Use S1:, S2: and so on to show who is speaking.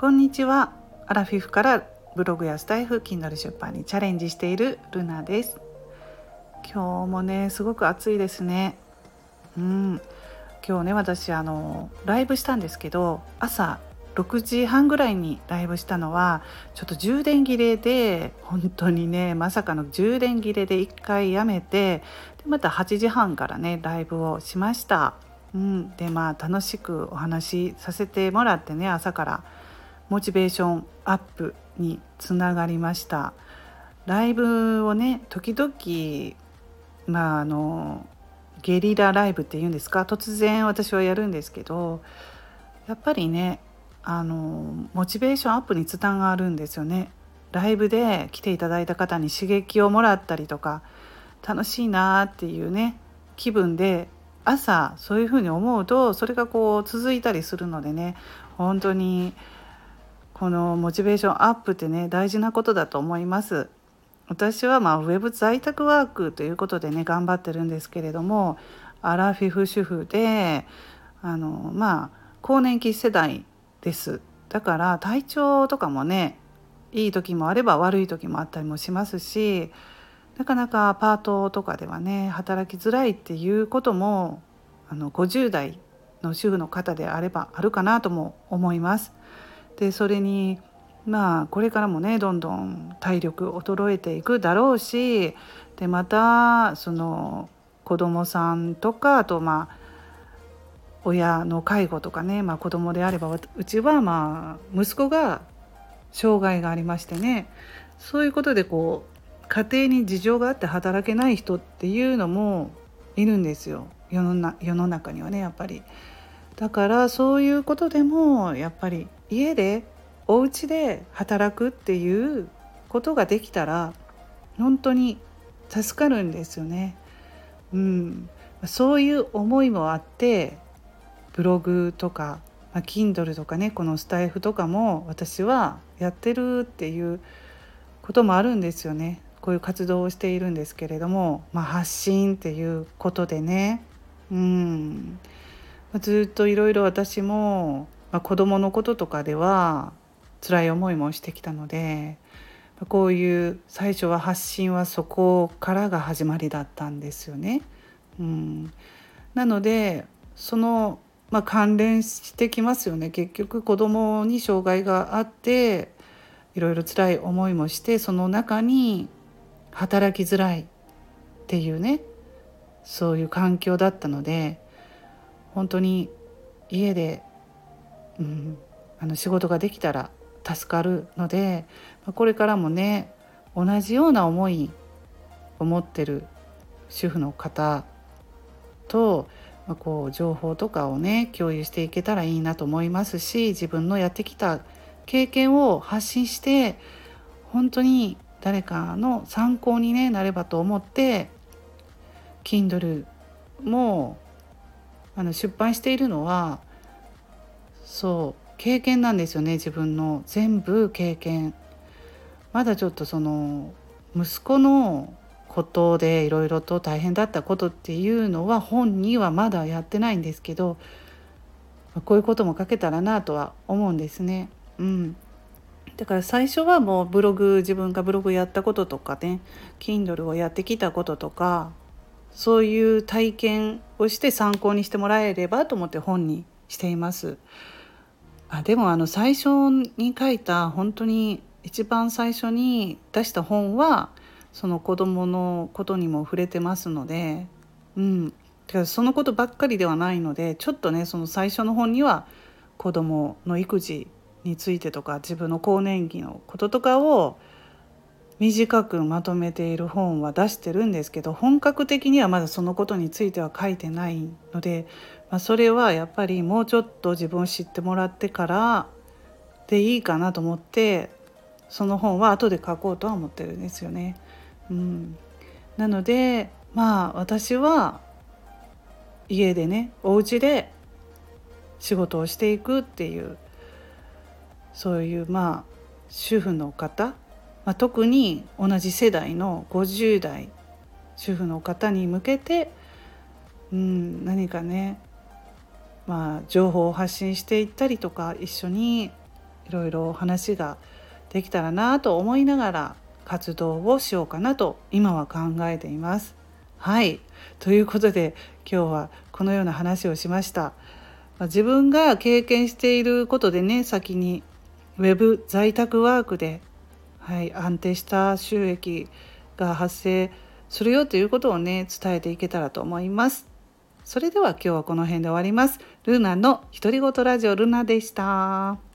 S1: こんにちは。アラフィフからブログやスタイフ Kindle 出版にチャレンジしているルナです。今日もねすごく暑いですね。うん。今日ね私あのライブしたんですけど朝6時半ぐらいにライブしたのはちょっと充電切れで本当にねまさかの充電切れで1回やめてでまた8時半からねライブをしました。うん、でまあ楽しくお話しさせてもらってね朝からモチベーションアップにつながりました。ライブをね時々まああのゲリラライブっていうんですか？突然私はやるんですけどやっぱりねあのモチベーションアップにつながるんですよね。ライブで来ていただいた方に刺激をもらったりとか楽しいなっていうね気分で朝そういうふうに思うとそれがこう続いたりするのでね本当にこのモチベーションアップってね大事なことだと思います。私はまあウェブ在宅ワークということでね頑張ってるんですけれどもアラフィフ主婦であのまあ更年期世代ですだから体調とかもねいい時もあれば悪い時もあったりもしますしなかなかパートとかではね働きづらいっていうこともあの50代の主婦の方であればあるかなとも思います。でそれにまあこれからもねどんどん体力衰えていくだろうしでまたその子供さんとかあとまあ親の介護とかね、まあ、子供であればうちはまあ息子が障害がありましてねそういうことでこう家庭に事情があって働けない人っていうのもいるんですよ世の世の中にはねやっぱり。だからそういうことでもやっぱり家でお家で働くっていうことができたら本当に助かるんですよね。うん、そういう思いもあってブログとか、まあ、Kindle とかねこのスタイフとかも私はやってるっていうこともあるんですよね。こういう活動をしているんですけれども、まあ、発信っていうことでねうんずっといろいろ私もまあ、子どものこととかでは辛い思いもしてきたのでこういう最初は発信はそこからが始まりだったんですよね。うん、なのでその、まあ、関連してきますよね結局子どもに障害があっていろいろ辛い思いもしてその中に働きづらいっていうねそういう環境だったので本当に家でうん、あの仕事ができたら助かるのでこれからもね同じような思いを持ってる主婦の方と、こう情報とかをね共有していけたらいいなと思いますし自分のやってきた経験を発信して本当に誰かの参考に、ね、なればと思って Kindle もあの出版しているのはそう経験なんですよね自分の全部経験まだちょっとその息子のことでいろいろと大変だったことっていうのは本にはまだやってないんですけどこういうことも書けたらなとは思うんですね。うん、だから最初はもうブログ自分がブログやったこととかね Kindle をやってきたこととかそういう体験をして参考にしてもらえればと思って本にしています。あでもあの最初に書いた本当に一番最初に出した本はその子供のことにも触れてますので、うん、だからそのことばっかりではないのでちょっとねその最初の本には子供の育児についてとか自分の更年期のこととかを短くまとめている本は出してるんですけど本格的にはまだそのことについては書いてないので、まあ、それはやっぱりもうちょっと自分を知ってもらってからでいいかなと思ってその本は後で書こうとは思ってるんですよね。うん、なのでまあ私は家でねお家で仕事をしていくっていうそういうまあ主婦の方まあ、特に同じ世代の50代主婦の方に向けて、うん、何かね、まあ、情報を発信していったりとか一緒にいろいろ話ができたらなと思いながら活動をしようかなと今は考えています。はいということで今日はこのような話をしました。自分が経験していることでね先にウェブ在宅ワークで、はい、安定した収益が発生するよということをね伝えていけたらと思います。それでは今日はこの辺で終わります。ルナの独り言ラジオルナでした。